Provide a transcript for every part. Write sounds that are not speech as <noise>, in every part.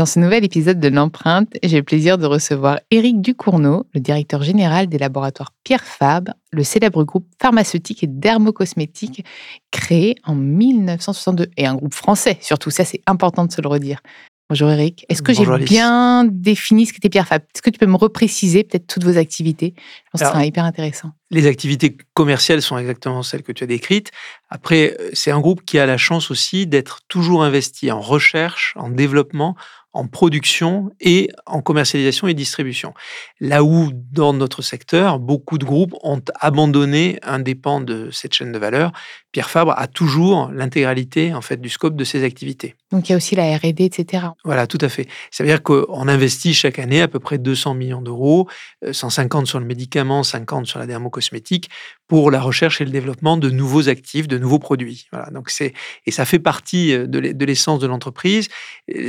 Dans ce nouvel épisode de l'empreinte, j'ai le plaisir de recevoir Éric Ducourneau, le directeur général des laboratoires Pierre Fabre, le célèbre groupe pharmaceutique et dermocosmétique créé en 1962 et un groupe français. Surtout ça, c'est important de se le redire. Bonjour Eric. Est-ce que j'ai bien défini ce qu'était Pierre Fabre? Est-ce que tu peux me repréciser peut-être toutes vos activités? Je pense que ce sera hyper intéressant. Les activités commerciales sont exactement celles que tu as décrites. Après, euh, c'est un groupe qui a la chance aussi d'être toujours investi en recherche, en développement, en production et en commercialisation et distribution. Là où, dans notre secteur, beaucoup de groupes ont abandonné un dépend de cette chaîne de valeur, Pierre Fabre a toujours l'intégralité en fait du scope de ses activités. Donc il y a aussi la R&D, etc. Voilà, tout à fait. Ça veut dire qu'on investit chaque année à peu près 200 millions d'euros, 150 euh, sur le médicament, 50 sur la dermocosmétique, pour la recherche et le développement de nouveaux actifs, de nouveaux produits. Voilà, donc et ça fait partie euh, de l'essence de l'entreprise.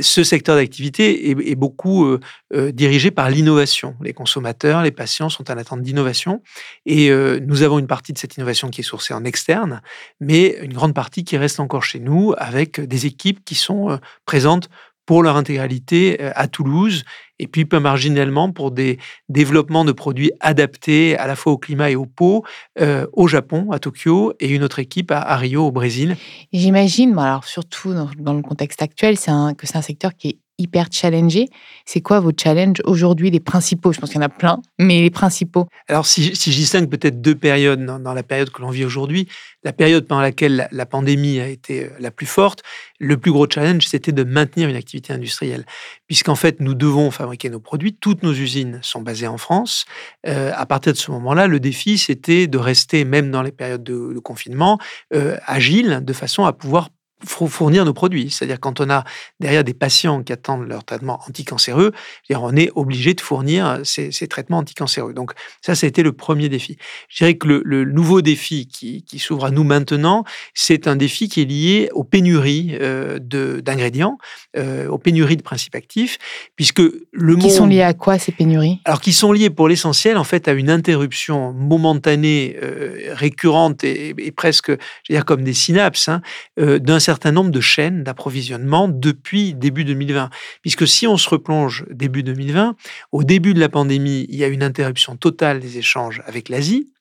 Ce secteur d'activité est, beaucoup euh, dirigé par l'innovation. Les consommateurs, les patients sont en attente d'innovation et nous avons une partie de cette innovation qui est sourcée en externe mais une grande partie qui reste encore chez nous avec des équipes qui sont euh, présentes pour leur intégralité euh, à Toulouse et puis peu marginalement pour des développements de produits adaptés à la fois au climat et au pot euh, au Japon, à Tokyo, et une autre équipe à, Rio, au Brésil. J'imagine, alors surtout dans, le contexte actuel, c'est que c'est un secteur qui est hyper challengé. C'est quoi vos challenges aujourd'hui, les principaux? Je pense qu'il y en a plein, mais les principaux. Alors, si, si je distingue peut-être deux périodes dans, la période que l'on vit aujourd'hui, la période pendant laquelle la, pandémie a été euh, la plus forte, le plus gros challenge, c'était de maintenir une activité industrielle. Puisqu'en fait, nous devons fabriquer nos produits, toutes nos usines sont basées en France. Euh, à partir de ce moment-là, le défi, c'était de rester, même dans les périodes de, confinement, euh, agile, de façon à pouvoir fournir nos produits. C'est-à-dire quand on a derrière des patients qui attendent leur traitement anticancéreux, on est obligé de fournir ces, traitements anticancéreux. Donc ça, ça a été le premier défi. Je dirais que le, nouveau défi qui, s'ouvre à nous maintenant, c'est un défi qui est lié aux pénuries euh, d'ingrédients, euh, aux pénuries de principes actifs, puisque le Qui sont liés à quoi ces pénuries? Alors qui sont liés pour l'essentiel en fait à une interruption momentanée, euh, récurrente et, presque, je veux dire comme des synapses, hein, d'un certain certain nombre de chaînes d'approvisionnement depuis début 2020. Puisque si on se replonge début 2020, au début de la pandémie, il y a une interruption totale des échanges avec l'Asie.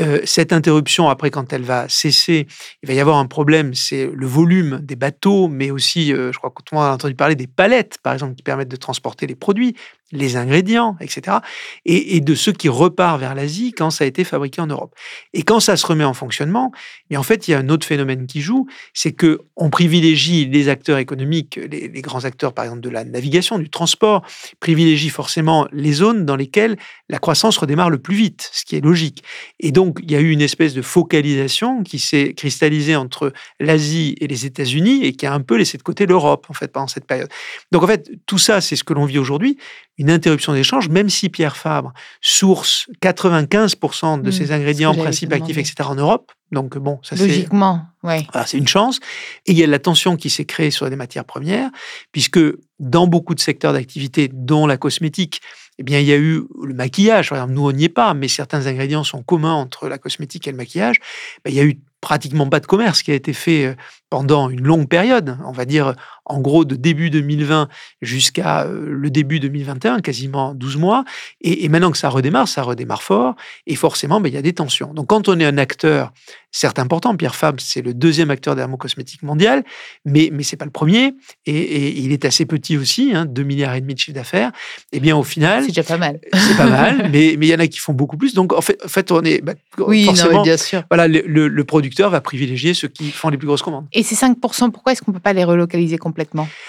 Euh, cette interruption, après, quand elle va cesser, il va y avoir un problème, c'est le volume des bateaux, mais aussi, euh, je crois que tout le monde a entendu parler des palettes, par exemple, qui permettent de transporter les produits les ingrédients, etc. Et, de ce qui repart vers l'Asie quand ça a été fabriqué en Europe. Et quand ça se remet en fonctionnement, mais en fait, il y a un autre phénomène qui joue, c'est que on privilégie les acteurs économiques, les, grands acteurs, par exemple, de la navigation, du transport, privilégient forcément les zones dans lesquelles la croissance redémarre le plus vite, ce qui est logique. Et donc, il y a eu une espèce de focalisation qui s'est cristallisée entre l'Asie et les États-Unis et qui a un peu laissé de côté l'Europe, en fait, pendant cette période. Donc, en fait, tout ça, c'est ce que l'on vit aujourd'hui une interruption d'échange, même si Pierre Fabre source 95% de Mm, ses ingrédients, principes actifs, etc. en Europe. Donc bon, ça c'est Logiquement, voilà, c'est une chance. Et il y a de la tension qui s'est créée sur les matières premières, puisque dans beaucoup de secteurs d'activité, dont la cosmétique, eh bien, il y a eu le maquillage. Par exemple, nous, on n'y est pas, mais certains ingrédients sont communs entre la cosmétique et le maquillage. Ben, il y a eu pratiquement pas de commerce qui a été fait euh, pendant une longue période, on va dire en gros de début 2020 jusqu'à euh, le début 2021, quasiment 12 mois. Et, et maintenant que ça redémarre, ça redémarre fort, et forcément, ben, il y a des tensions. Donc quand on est un acteur, certes important, Pierre Fabre, c'est le deuxième acteur dermocosmétique mondial, mais, mais c'est pas le premier, et, et il est assez petit aussi, hein, 2 milliards et demi de chiffre d'affaires. Et bien au final, C'est déjà pas mal. c'est pas mal, mais mais il y en a qui font beaucoup plus. Donc en fait, en fait on est bah, Oui, non, forcément. bien sûr. voilà, le, le- le producteur va privilégier ceux qui font les plus grosses commandes. Et ces 5%, pourquoi est-ce qu'on ne peut pas les relocaliser complètement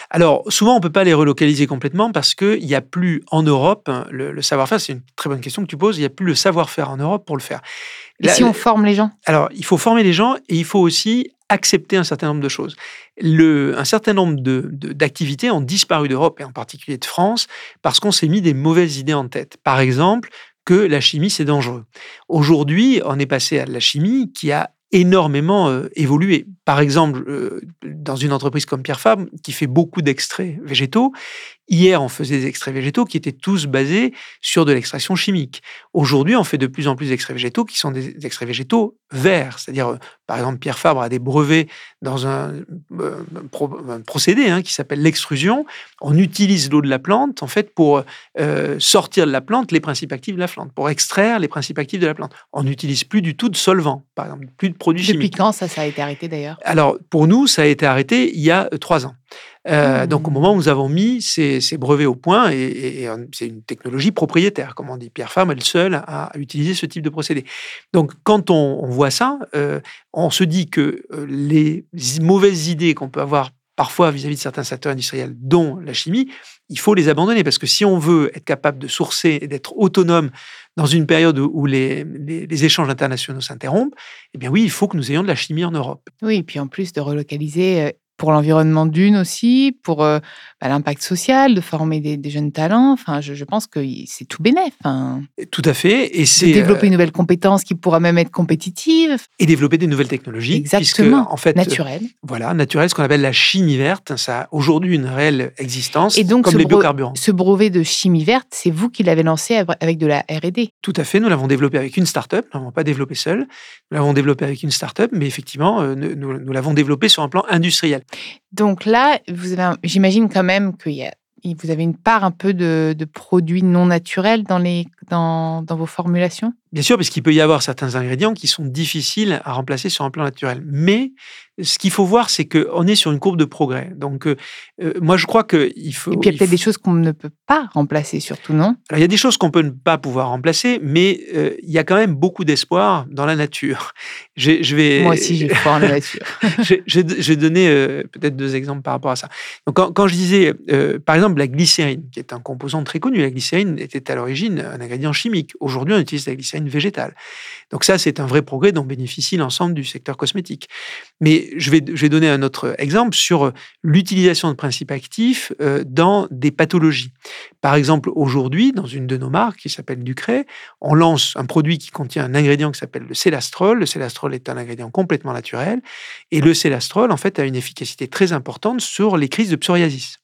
Alors, souvent, on ne peut pas les relocaliser complètement parce qu'il n'y a plus en Europe le, le savoir-faire. C'est une très bonne question que tu poses. Il n'y a plus le savoir-faire en Europe pour le faire. Et si on forme les gens? Alors, il faut former les gens et il faut aussi accepter un certain nombre de choses. Le, un certain nombre de- de- d'activités ont disparu d'Europe et en particulier de France parce qu'on s'est mis des mauvaises idées en tête. Par exemple, que la chimie, c'est dangereux. Aujourd'hui, on est passé à de la chimie qui a énormément euh, évolué. Par exemple, euh, dans une entreprise comme Pierre Fabre, qui fait beaucoup d'extraits végétaux, hier, on faisait des extraits végétaux qui étaient tous basés sur de l'extraction chimique. Aujourd'hui, on fait de plus en plus d'extraits végétaux qui sont des extraits végétaux verts. C'est-à-dire, euh, par exemple, Pierre Fabre a des brevets dans un, euh, pro- un procédé hein, qui s'appelle l'extrusion. On utilise l'eau de la plante, en fait, pour euh, sortir de la plante les principes actifs de la plante, pour extraire les principes actifs de la plante. On n'utilise plus du tout de solvant, par exemple, plus de produits Depuis chimiques. quand ça, ça a été arrêté d'ailleurs? Alors, pour nous, ça a été arrêté il y a trois ans. Euh, Mmh. Donc, au moment où nous avons mis ces, ces brevets au point, et, et- et, c'est une technologie propriétaire, comme on dit. Pierre Fabre est le seul à, à utiliser ce type de procédé. Donc, quand on, on voit ça, euh, on se dit que euh, les mauvaises idées qu'on peut avoir parfois vis-à-vis de certains secteurs industriels, dont la chimie, il faut les abandonner parce que si on veut être capable de sourcer et d'être autonome dans une période où les, les- les échanges internationaux s'interrompent, eh bien oui, il faut que nous ayons de la chimie en Europe. Oui, et puis en plus de relocaliser pour l'environnement d'une aussi, pour euh, bah, l'impact social, de former des, des jeunes talents. Enfin, je, je pense que c'est tout bénef. Hein. Tout à fait. Et c'est développer euh, une nouvelle compétence qui pourra même être compétitive, et développer des nouvelles technologies. Exactement. Puisque, en fait, euh, naturelle. voilà, naturel, ce qu'on appelle la chimie verte, ça a aujourd'hui une réelle existence, Et donc, comme les biocarburants. Ce brevet de chimie verte, c'est vous qui l'avez lancé av- avec de la R&D. Tout à fait, nous l'avons développé avec une start-up, nous ne l'avons pas développé seul, nous l'avons développé avec une start-up, mais effectivement, euh, nous l'avons développé sur un plan industriel. Donc là, j'imagine quand même qu'il y a vous avez une part un peu de, produits non naturels dans, les, dans vos formulations? Bien sûr, parce qu'il peut y avoir certains ingrédients qui sont difficiles à remplacer sur un plan naturel. Mais ce qu'il faut voir, c'est qu'on est sur une courbe de progrès. Donc, euh, euh, moi, je crois qu'il faut. Et puis il y a peut-être faut- des choses qu'on ne peut pas remplacer, surtout, non? Alors, il y a des choses qu'on peut ne pas pouvoir remplacer, mais euh, il y a quand même beaucoup d'espoir dans la nature. <laughs> Je vais, Moi aussi, j'ai foi en la nature. <laughs> j'ai donné euh, peut-être deux exemples par rapport à ça. Donc, quand, quand je disais, par exemple, la glycérine, qui est un composant très connu, la glycérine était à l'origine un ingrédient chimique. Aujourd'hui, on utilise la glycérine végétale. Donc ça, c'est un vrai progrès dont bénéficie l'ensemble du secteur cosmétique. Mais je vais, je vais donner un autre exemple sur euh, l'utilisation de principes actifs euh, dans des pathologies. Par exemple, aujourd'hui, dans une de nos marques qui s'appelle Ducré, on lance un produit qui contient un ingrédient qui s'appelle le célastrol. Le célastrol est un ingrédient complètement naturel. Et le célastrol, en fait, a une efficacité très importante sur les crises de psoriasis.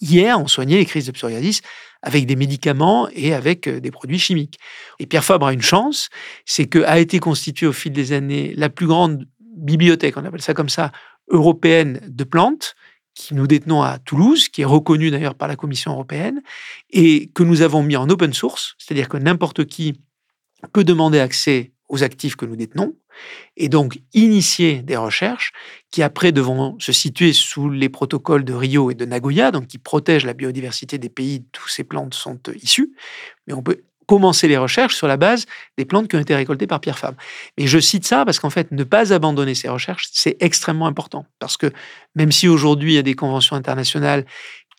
Hier, on soignait les crises de psoriasis avec des médicaments et avec euh, des produits chimiques. Et Pierre Fabre a une chance, c'est qu'a été constituée au fil des années la plus grande bibliothèque, on appelle ça comme ça, européenne de plantes, qui nous détenons à Toulouse, qui est reconnue d'ailleurs par la Commission européenne, et que nous avons mis en open source, c'est-à-dire que n'importe qui peut demander accès aux actifs que nous détenons, et donc initier des recherches qui après devront se situer sous les protocoles de Rio et de Nagoya, donc qui protègent la biodiversité des pays d'où ces plantes sont euh, issues. Mais on peut commencer les recherches sur la base des plantes qui ont été récoltées par Pierre Fabre. Mais je cite ça parce qu'en fait, ne pas abandonner ces recherches, c'est extrêmement important. Parce que même si aujourd'hui, il y a des conventions internationales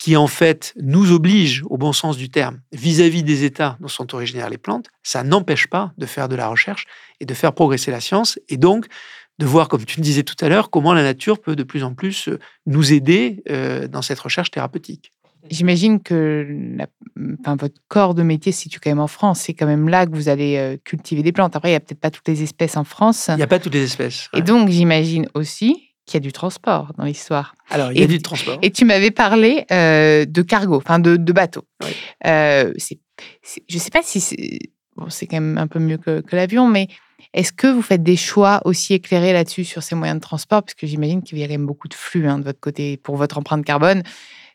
qui en fait nous obligent, au bon sens du terme, vis-à-vis des États dont sont originaires les plantes, ça n'empêche pas de faire de la recherche et de faire progresser la science, et donc de voir, comme tu le disais tout à l'heure, comment la nature peut de plus en plus euh, nous aider euh, dans cette recherche thérapeutique. J'imagine que votre corps de métier se situe quand même en France. C'est quand même là que vous allez euh, cultiver des plantes. Après, il n'y a peut-être pas toutes les espèces en France. Il n'y a pas toutes les espèces. Et donc, j'imagine aussi qu'il y a du transport dans l'histoire. Alors, il y a du transport. Et tu m'avais parlé euh, de cargo, enfin de, de bateaux. Euh, je ne sais pas si c'est bon, quand même un peu mieux que, que l'avion, mais est-ce que vous faites des choix aussi éclairés là-dessus sur ces moyens de transport? Parce que j'imagine qu'il y a quand même beaucoup de flux hein, de votre côté pour votre empreinte carbone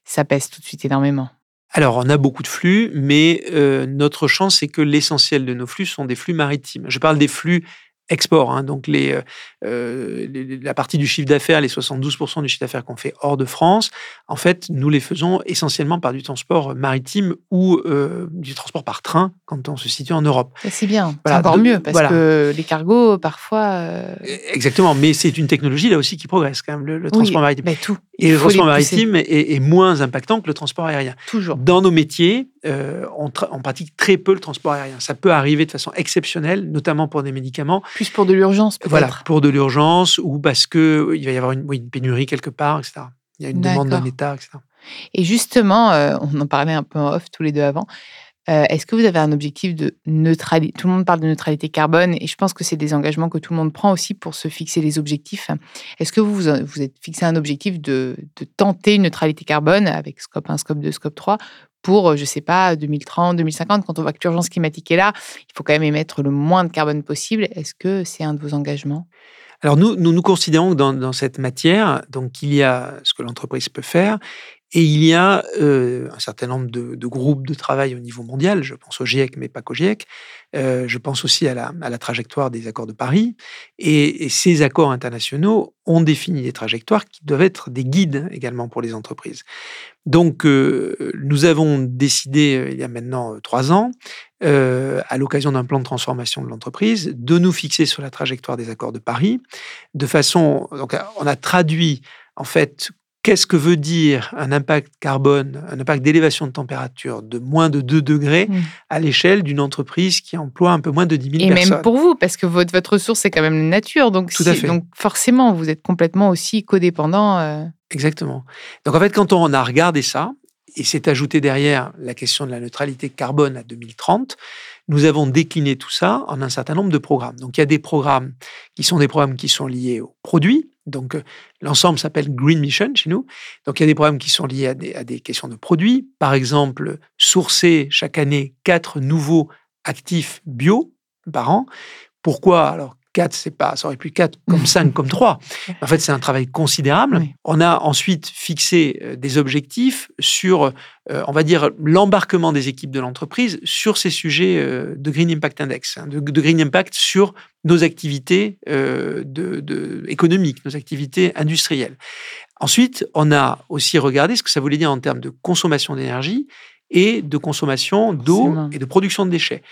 ça pèse tout de suite énormément. Alors, on a beaucoup de flux, mais euh, notre chance, c'est que l'essentiel de nos flux sont des flux maritimes. Je parle des flux export. Hein, donc euh, euh, les, la partie du chiffre d'affaires, les 72% du chiffre d'affaires qu'on fait hors de France, en fait, nous les faisons essentiellement par du transport maritime ou euh, du transport par train quand on se situe en Europe. C'est bien, c'est encore mieux parce que les cargos, parfois. Exactement, mais c'est une technologie là aussi qui progresse quand même, le, transport maritime. Mais tout. Et le transport maritime est, moins impactant que le transport aérien. Toujours. Dans nos métiers, on, on pratique très peu le transport aérien. Ça peut arriver de façon exceptionnelle, notamment pour des médicaments. Plus pour de l'urgence, peut-être. Voilà, pour de l'urgence ou parce qu'il va y avoir une, pénurie quelque part, etc. Il y a une demande d'un État, etc. Et justement, euh, on en parlait un peu en off tous les deux avant. Euh, est-ce que vous avez un objectif de neutralité Tout le monde parle de neutralité carbone et je pense que c'est des engagements que tout le monde prend aussi pour se fixer les objectifs. Est-ce que vous vous êtes fixé un objectif de, tenter une neutralité carbone avec scope 1, scope 2, scope 3 pour, euh, je ne sais pas, 2030, 2050, quand on voit que l'urgence climatique est là, il faut quand même émettre le moins de carbone possible. Est-ce que c'est un de vos engagements? Alors nous, nous, nous considérons que dans, dans, cette matière, donc il y a ce que l'entreprise peut faire et il y a euh, un certain nombre de, groupes de travail au niveau mondial, je pense au GIEC, mais pas qu'au GIEC, euh, je pense aussi à la, trajectoire des accords de Paris, et, ces accords internationaux ont défini des trajectoires qui doivent être des guides également pour les entreprises. Donc euh, nous avons décidé, il y a maintenant trois ans, à l'occasion d'un plan de transformation de l'entreprise, de nous fixer sur la trajectoire des accords de Paris, de façon, donc on a traduit en fait Qu'est-ce que veut dire un impact carbone, un impact d'élévation de température de moins de 2 degrés mmh. à l'échelle d'une entreprise qui emploie un peu moins de 10 000 personnes Et même pour vous, parce que votre, votre ressource, c'est quand même la nature. Donc, Tout à fait. donc forcément, vous êtes complètement aussi codépendant. Euh. Exactement. Donc en fait, quand on a regardé ça, et s'est ajouté derrière la question de la neutralité carbone à 2030, nous avons décliné tout ça en un certain nombre de programmes. Donc il y a des programmes qui sont des programmes qui sont liés aux produits, donc, euh, l'ensemble s'appelle Green Mission chez nous. Donc, il y a des programmes qui sont liés à des, à des, questions de produits. Par exemple, sourcer chaque année quatre nouveaux actifs bio par an. Pourquoi? Alors, 4, c'est pas, ça aurait pu 4 comme 5, comme 3. <laughs> En fait, c'est un travail considérable. On a ensuite fixé euh, des objectifs sur, euh, on va dire, l'embarquement des équipes de l'entreprise sur ces sujets euh, de Green Impact Index, hein, de, Green Impact sur nos activités de, économiques, nos activités industrielles. Ensuite, on a aussi regardé ce que ça voulait dire en termes de consommation d'énergie et de consommation d'eau et de production de déchets.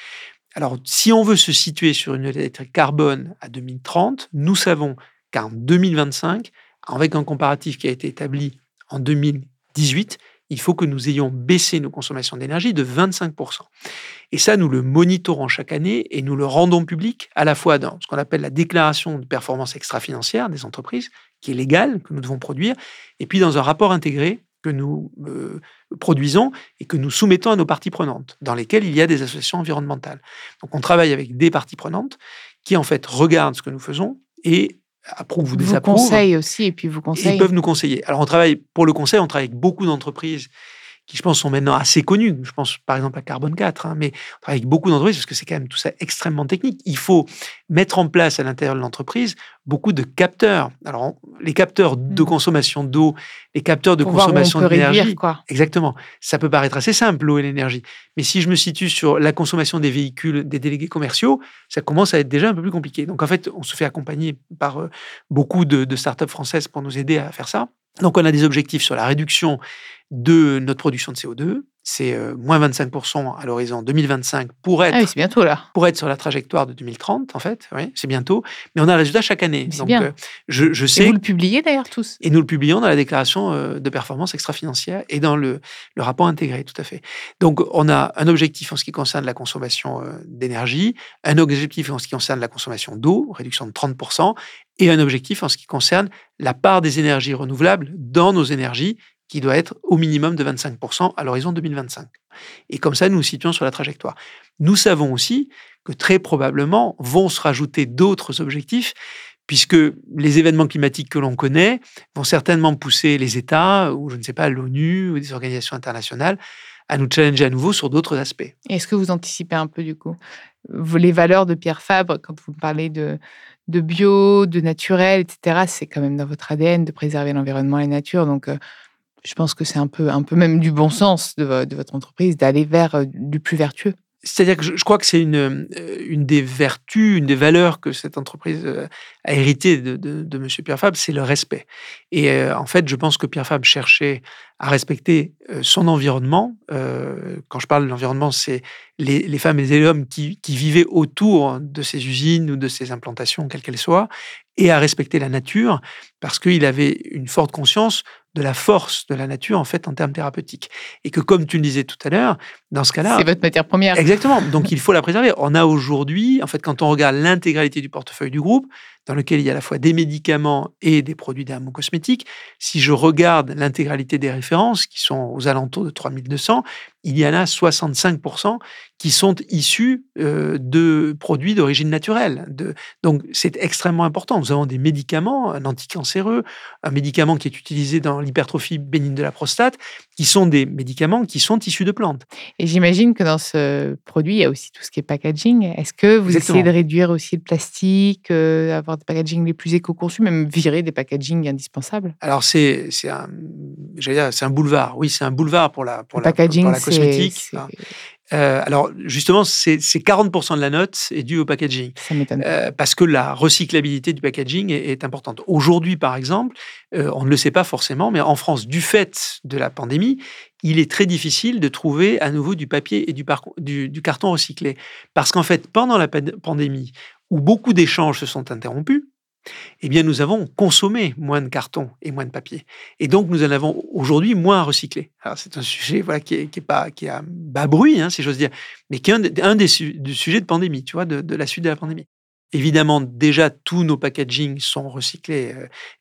Alors, si on veut se situer sur une neutralité carbone à 2030, nous savons qu'en 2025, avec un comparatif qui a été établi en 2018, il faut que nous ayons baissé nos consommations d'énergie de 25%. Et ça, nous le monitorons chaque année et nous le rendons public à la fois dans ce qu'on appelle la déclaration de performance extra-financière des entreprises, qui est légale, que nous devons produire, et puis dans un rapport intégré que nous euh, produisons et que nous soumettons à nos parties prenantes, dans lesquelles il y a des associations environnementales. Donc on travaille avec des parties prenantes qui en fait regardent ce que nous faisons et approuvent ou désapprouvent. Vous conseillent aussi et puis vous conseillent. Ils peuvent nous conseiller. Alors on travaille pour le conseil, on travaille avec beaucoup d'entreprises qui, je pense, sont maintenant assez connus. Je pense, par exemple, à Carbone 4, hein, mais on travaille avec beaucoup d'entreprises parce que c'est quand même tout ça extrêmement technique. Il faut mettre en place à l'intérieur de l'entreprise beaucoup de capteurs. Alors, les capteurs de mmh. consommation d'eau, les capteurs de consommation d'énergie. Exactement. Ça peut paraître assez simple, l'eau et l'énergie. Mais si je me situe sur la consommation des véhicules des délégués commerciaux, ça commence à être déjà un peu plus compliqué. Donc, en fait, on se fait accompagner par euh, beaucoup de, de startups françaises pour nous aider à faire ça. Donc, on a des objectifs sur la réduction de notre production de CO2. C'est euh, moins 25% à l'horizon 2025 pour être, ah bientôt, là. pour être sur la trajectoire de 2030, en fait. Oui, c'est bientôt. Mais on a le résultat chaque année. Donc, bien. Euh, je, je, sais. Et vous le publiez d'ailleurs tous Et nous le publions dans la déclaration euh, de performance extra-financière et dans le, le, rapport intégré, tout à fait. Donc, on a un objectif en ce qui concerne la consommation d'énergie, un objectif en ce qui concerne la consommation d'eau, réduction de 30%, et un objectif en ce qui concerne la part des énergies renouvelables dans nos énergies qui doit être au minimum de 25% à l'horizon 2025. Et comme ça, nous nous situons sur la trajectoire. Nous savons aussi que très probablement vont se rajouter d'autres objectifs, puisque les événements climatiques que l'on connaît vont certainement pousser les États, ou je ne sais pas, l'ONU, ou des organisations internationales, à nous challenger à nouveau sur d'autres aspects. Est-ce que vous anticipez un peu du coup les valeurs de Pierre Fabre, quand vous parlez de, de bio, de naturel, etc., c'est quand même dans votre ADN de préserver l'environnement et la nature. Donc, euh, je pense que c'est un peu, un peu même du bon sens de, de votre entreprise d'aller vers euh, du plus vertueux. C'est-à-dire que je, crois que c'est une, euh, une des vertus, une des valeurs que cette entreprise euh, a hérité de, de, M. Pierre Fabre, c'est le respect. Et euh, en fait, je pense que Pierre Fabre cherchait à respecter son environnement. quand je parle de l'environnement, c'est les, les, femmes et les hommes qui, qui, vivaient autour de ces usines ou de ces implantations, quelles qu'elles soient, et à respecter la nature, parce qu'il avait une forte conscience de la force de la nature en fait en termes thérapeutiques. Et que comme tu le disais tout à l'heure, dans ce cas-là... C'est votre matière première. Exactement. Donc <laughs> il faut la préserver. On a aujourd'hui, en fait, quand on regarde l'intégralité du portefeuille du groupe, dans lequel il y a à la fois des médicaments et des produits dermocosmétiques, si je regarde l'intégralité des références, qui sont aux alentours de 3200, il y en a 65% qui sont issus euh, de produits d'origine naturelle. Donc, c'est extrêmement important. Nous avons des médicaments, un anticancéreux, un médicament qui est utilisé dans l'hypertrophie bénigne de la prostate, qui sont des médicaments qui sont issus de plantes. Et j'imagine que dans ce produit, il y a aussi tout ce qui est packaging. Est-ce que vous essayez de réduire aussi le plastique, euh, avoir des packaging les plus éco-conçus, même virer des packaging indispensables? Alors, c'est un, un boulevard. Oui, c'est un boulevard pour la, pour la, packaging, pour la cosmétique. Euh, alors, justement, c'est 40% de la note est due au packaging. Ça m'étonne. Euh, parce que la recyclabilité du packaging est, importante. Aujourd'hui, par exemple, euh, on ne le sait pas forcément, mais en France, du fait de la pandémie, il est très difficile de trouver à nouveau du papier et du, du, du carton recyclé. Parce qu'en fait, pendant la pandémie, où beaucoup d'échanges se sont interrompus, eh bien, nous avons consommé moins de carton et moins de papier. Et donc, nous en avons aujourd'hui moins à recycler. C'est un sujet voilà, qui, est, pas, qui a bas bruit, hein, si j'ose dire, mais qui est un, des sujets de pandémie, tu vois, de, la suite de la pandémie. Évidemment, déjà, tous nos packaging sont recyclés,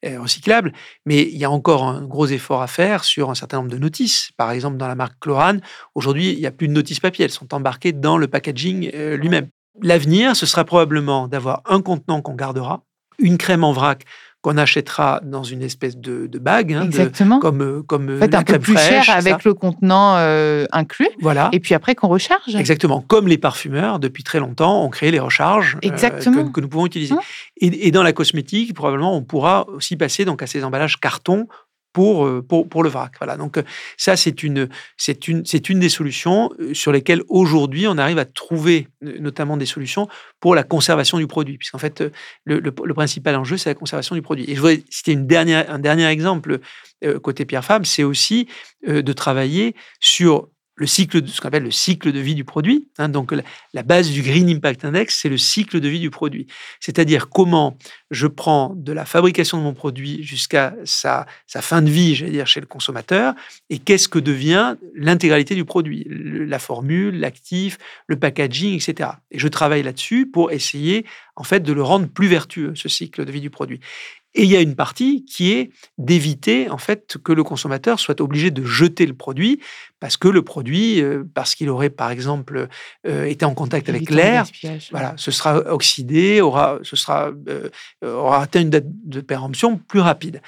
euh, recyclables, mais il y a encore un gros effort à faire sur un certain nombre de notices. Par exemple, dans la marque Chlorane, aujourd'hui, il n'y a plus de notices papier, elles sont embarquées dans le packaging euh, lui-même. L'avenir, ce sera probablement d'avoir un contenant qu'on gardera, une crème en vrac qu'on achètera dans une espèce de, bague, hein, Exactement. comme euh, comme en fait, un peu plus cher avec le contenant euh, inclus. Voilà. Et puis après qu'on recharge. Exactement. Comme les parfumeurs depuis très longtemps ont créé les recharges euh, que, que, nous pouvons utiliser. Hein et, et, dans la cosmétique, probablement, on pourra aussi passer donc à ces emballages carton pour, euh, pour, pour le vrac. Voilà. Donc euh, ça, c'est une, c'est une, c'est une des solutions euh, sur lesquelles aujourd'hui on arrive à trouver notamment des solutions pour la conservation du produit, puisqu'en fait le, le, principal enjeu c'est la conservation du produit. Et je voudrais citer une dernière, un dernier exemple côté Pierre Fabre, c'est aussi de travailler sur le cycle de ce qu'on appelle le cycle de vie du produit. Hein, donc la, base du Green Impact Index, c'est le cycle de vie du produit. C'est-à-dire comment je prends de la fabrication de mon produit jusqu'à sa, sa fin de vie, j'allais dire, chez le consommateur, et qu'est-ce que devient l'intégralité du produit, la formule, l'actif, le packaging, etc. Et je travaille là-dessus pour essayer en fait de le rendre plus vertueux, ce cycle de vie du produit. Et il y a une partie qui est d'éviter en fait que le consommateur soit obligé de jeter le produit parce que le produit, euh, parce qu'il aurait par exemple euh, été en contact avec l'air, voilà, ce sera oxydé, aura, ce sera, euh, aura atteint une date de péremption plus rapide.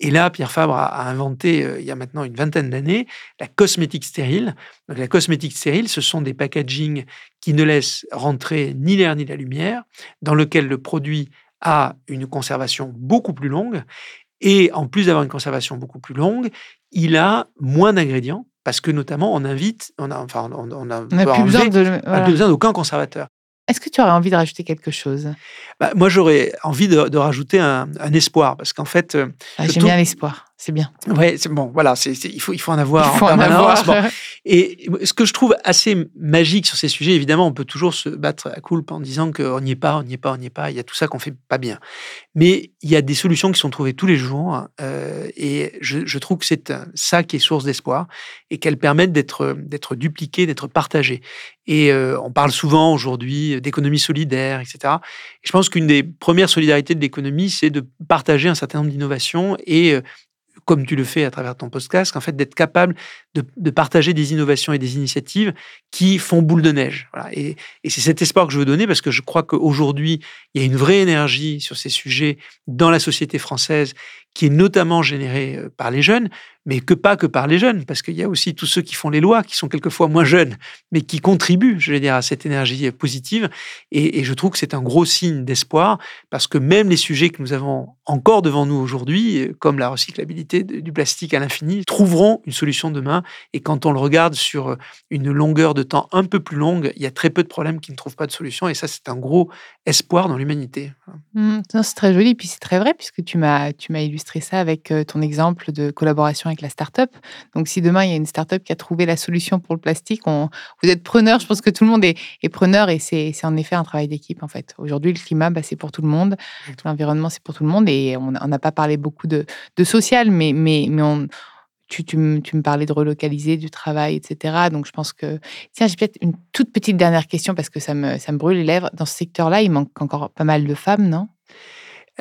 Et là, Pierre Fabre a, inventé, il y a maintenant une vingtaine d'années, la cosmétique stérile. Donc, la cosmétique stérile, ce sont des packagings qui ne laissent rentrer ni l'air ni la lumière, dans lequel le produit a une conservation beaucoup plus longue. Et en plus d'avoir une conservation beaucoup plus longue, il a moins d'ingrédients parce que notamment on invite, on a, enfin, on, on a, plus besoin d'aucun conservateur. Est-ce que tu aurais envie de rajouter quelque chose? Bah, Moi, j'aurais envie de, rajouter un, espoir, parce qu'en fait... Euh, ah, J'aime bien l'espoir, c'est bien. Oui, c'est bon, voilà, c'est, il, faut, il faut en avoir il faut en, avoir. <laughs> Et ce que je trouve assez magique sur ces sujets, évidemment, on peut toujours se battre à coulpe en disant qu'on n'y est pas, on n'y est pas, on n'y est pas, il y a tout ça qu'on fait pas bien. Mais il y a des solutions qui sont trouvées tous les jours, euh, et je, trouve que c'est ça qui est source d'espoir, et qu'elles permettent d'être, d'être dupliquées, d'être partagées. Et euh, on parle souvent aujourd'hui d'économie solidaire, etc. Et je pense qu'une des premières solidarités de l'économie, c'est de partager un certain nombre d'innovations et euh, comme tu le fais à travers ton podcast, en fait, d'être capable de, partager des innovations et des initiatives qui font boule de neige. Et, et c'est cet espoir que je veux donner parce que je crois qu'aujourd'hui, il y a une vraie énergie sur ces sujets dans la société française qui est notamment générée euh, par les jeunes, mais que pas que par les jeunes, parce qu'il y a aussi tous ceux qui font les lois, qui sont quelquefois moins jeunes, mais qui contribuent, je vais dire, à cette énergie positive. Et, je trouve que c'est un gros signe d'espoir, parce que même les sujets que nous avons encore devant nous aujourd'hui, comme la recyclabilité du plastique à l'infini, trouveront une solution demain. Et quand on le regarde sur une longueur de temps un peu plus longue, il y a très peu de problèmes qui ne trouvent pas de solution. Et ça, c'est un gros espoir dans l'humanité. Mmh, c'est très joli, puis c'est très vrai, puisque tu m'as illustré ça avec euh, ton exemple de collaboration avec la start-up. Donc, si demain, il y a une start-up qui a trouvé la solution pour le plastique, on, vous êtes preneur. Je pense que tout le monde est, preneur et c'est en effet un travail d'équipe, en fait. Aujourd'hui, le climat, bah, c'est pour tout le monde. L'environnement, c'est pour tout le monde. Et on n'a pas parlé beaucoup de, de social, mais, mais, mais on, tu, tu, me parlais de relocaliser du travail, etc. Donc, je pense que. Tiens, j'ai peut-être une toute petite dernière question parce que ça me, ça me brûle les lèvres. Dans ce secteur-là, il manque encore pas mal de femmes, non?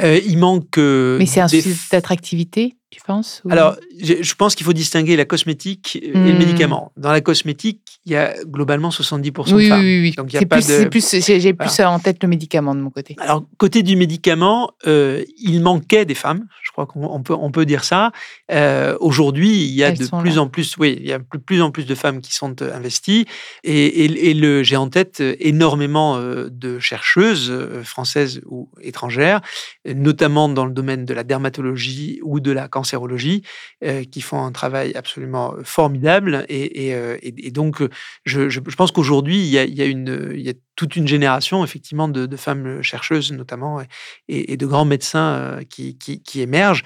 Il manque. Mais c'est un sujet d'attractivité tu penses Alors, je pense qu'il faut distinguer la cosmétique et le hmm. médicament. Dans la cosmétique, il y a globalement 70% de femmes. Oui, oui, oui. Donc, il y a pas plus, de... plus, j'ai plus en tête le médicament de mon côté. Alors, côté du médicament, euh, il manquait des femmes. Je crois qu'on peut, on peut dire ça. Euh, aujourd'hui, il y a de plus en plus, oui, il y a de plus en plus de femmes qui sont euh, investies. Et, et, le, j'ai en tête énormément de chercheuses françaises ou étrangères, notamment dans le domaine de la dermatologie ou de la cancérologie, euh, qui font un travail absolument euh, formidable. Et, euh, donc, je, pense qu'aujourd'hui, il, y a une, toute une génération, effectivement, de, femmes chercheuses, notamment, et, de grands médecins euh, qui, qui, émergent.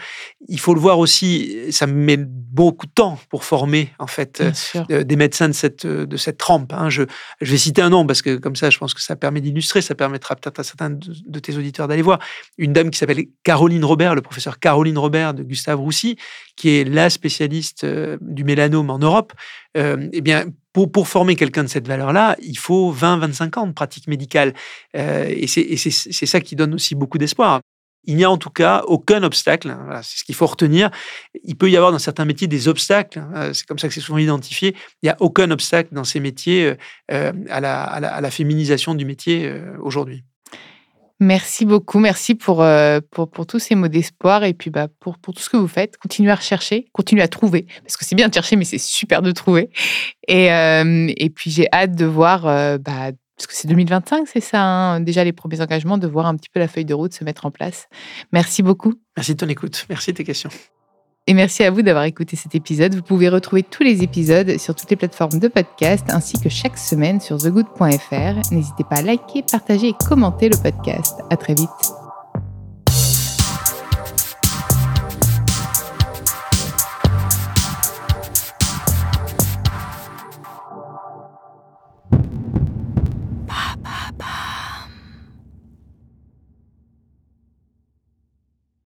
Il faut le voir aussi, ça met beaucoup de temps pour former, en fait, euh, des médecins de cette, de cette trempe. Hein. Je, je, vais citer un nom, parce que comme ça, je pense que ça permet d'illustrer, ça permettra peut-être à certains de, tes auditeurs d'aller voir. Une dame qui s'appelle Caroline Robert, le professeur Caroline Robert de Gustave Roussy, qui est la spécialiste euh, du mélanome en Europe. Eh bien, pour, pour former quelqu'un de cette valeur-là, il faut 20-25 ans de pratique médicale. Euh, et c'est ça qui donne aussi beaucoup d'espoir. Il n'y a en tout cas aucun obstacle, hein, c'est ce qu'il faut retenir. Il peut y avoir dans certains métiers des obstacles, hein, c'est comme ça que c'est souvent identifié. Il n'y a aucun obstacle dans ces métiers euh, euh, à, la, à, la, féminisation du métier aujourd'hui. Merci beaucoup, merci pour, euh, pour, pour, tous ces mots d'espoir et puis bah, pour, pour tout ce que vous faites. Continuez à rechercher, continuez à trouver, parce que c'est bien de chercher, mais c'est super de trouver. Et, euh, et puis j'ai hâte de voir, euh, bah, parce que c'est 2025, c'est ça, hein, déjà les premiers engagements, de voir un petit peu la feuille de route se mettre en place. Merci beaucoup. Merci de ton écoute, merci de tes questions. Et merci à vous d'avoir écouté cet épisode. Vous pouvez retrouver tous les épisodes sur toutes les plateformes de podcast ainsi que chaque semaine sur thegood.fr. N'hésitez pas à liker, partager et commenter le podcast. À très vite.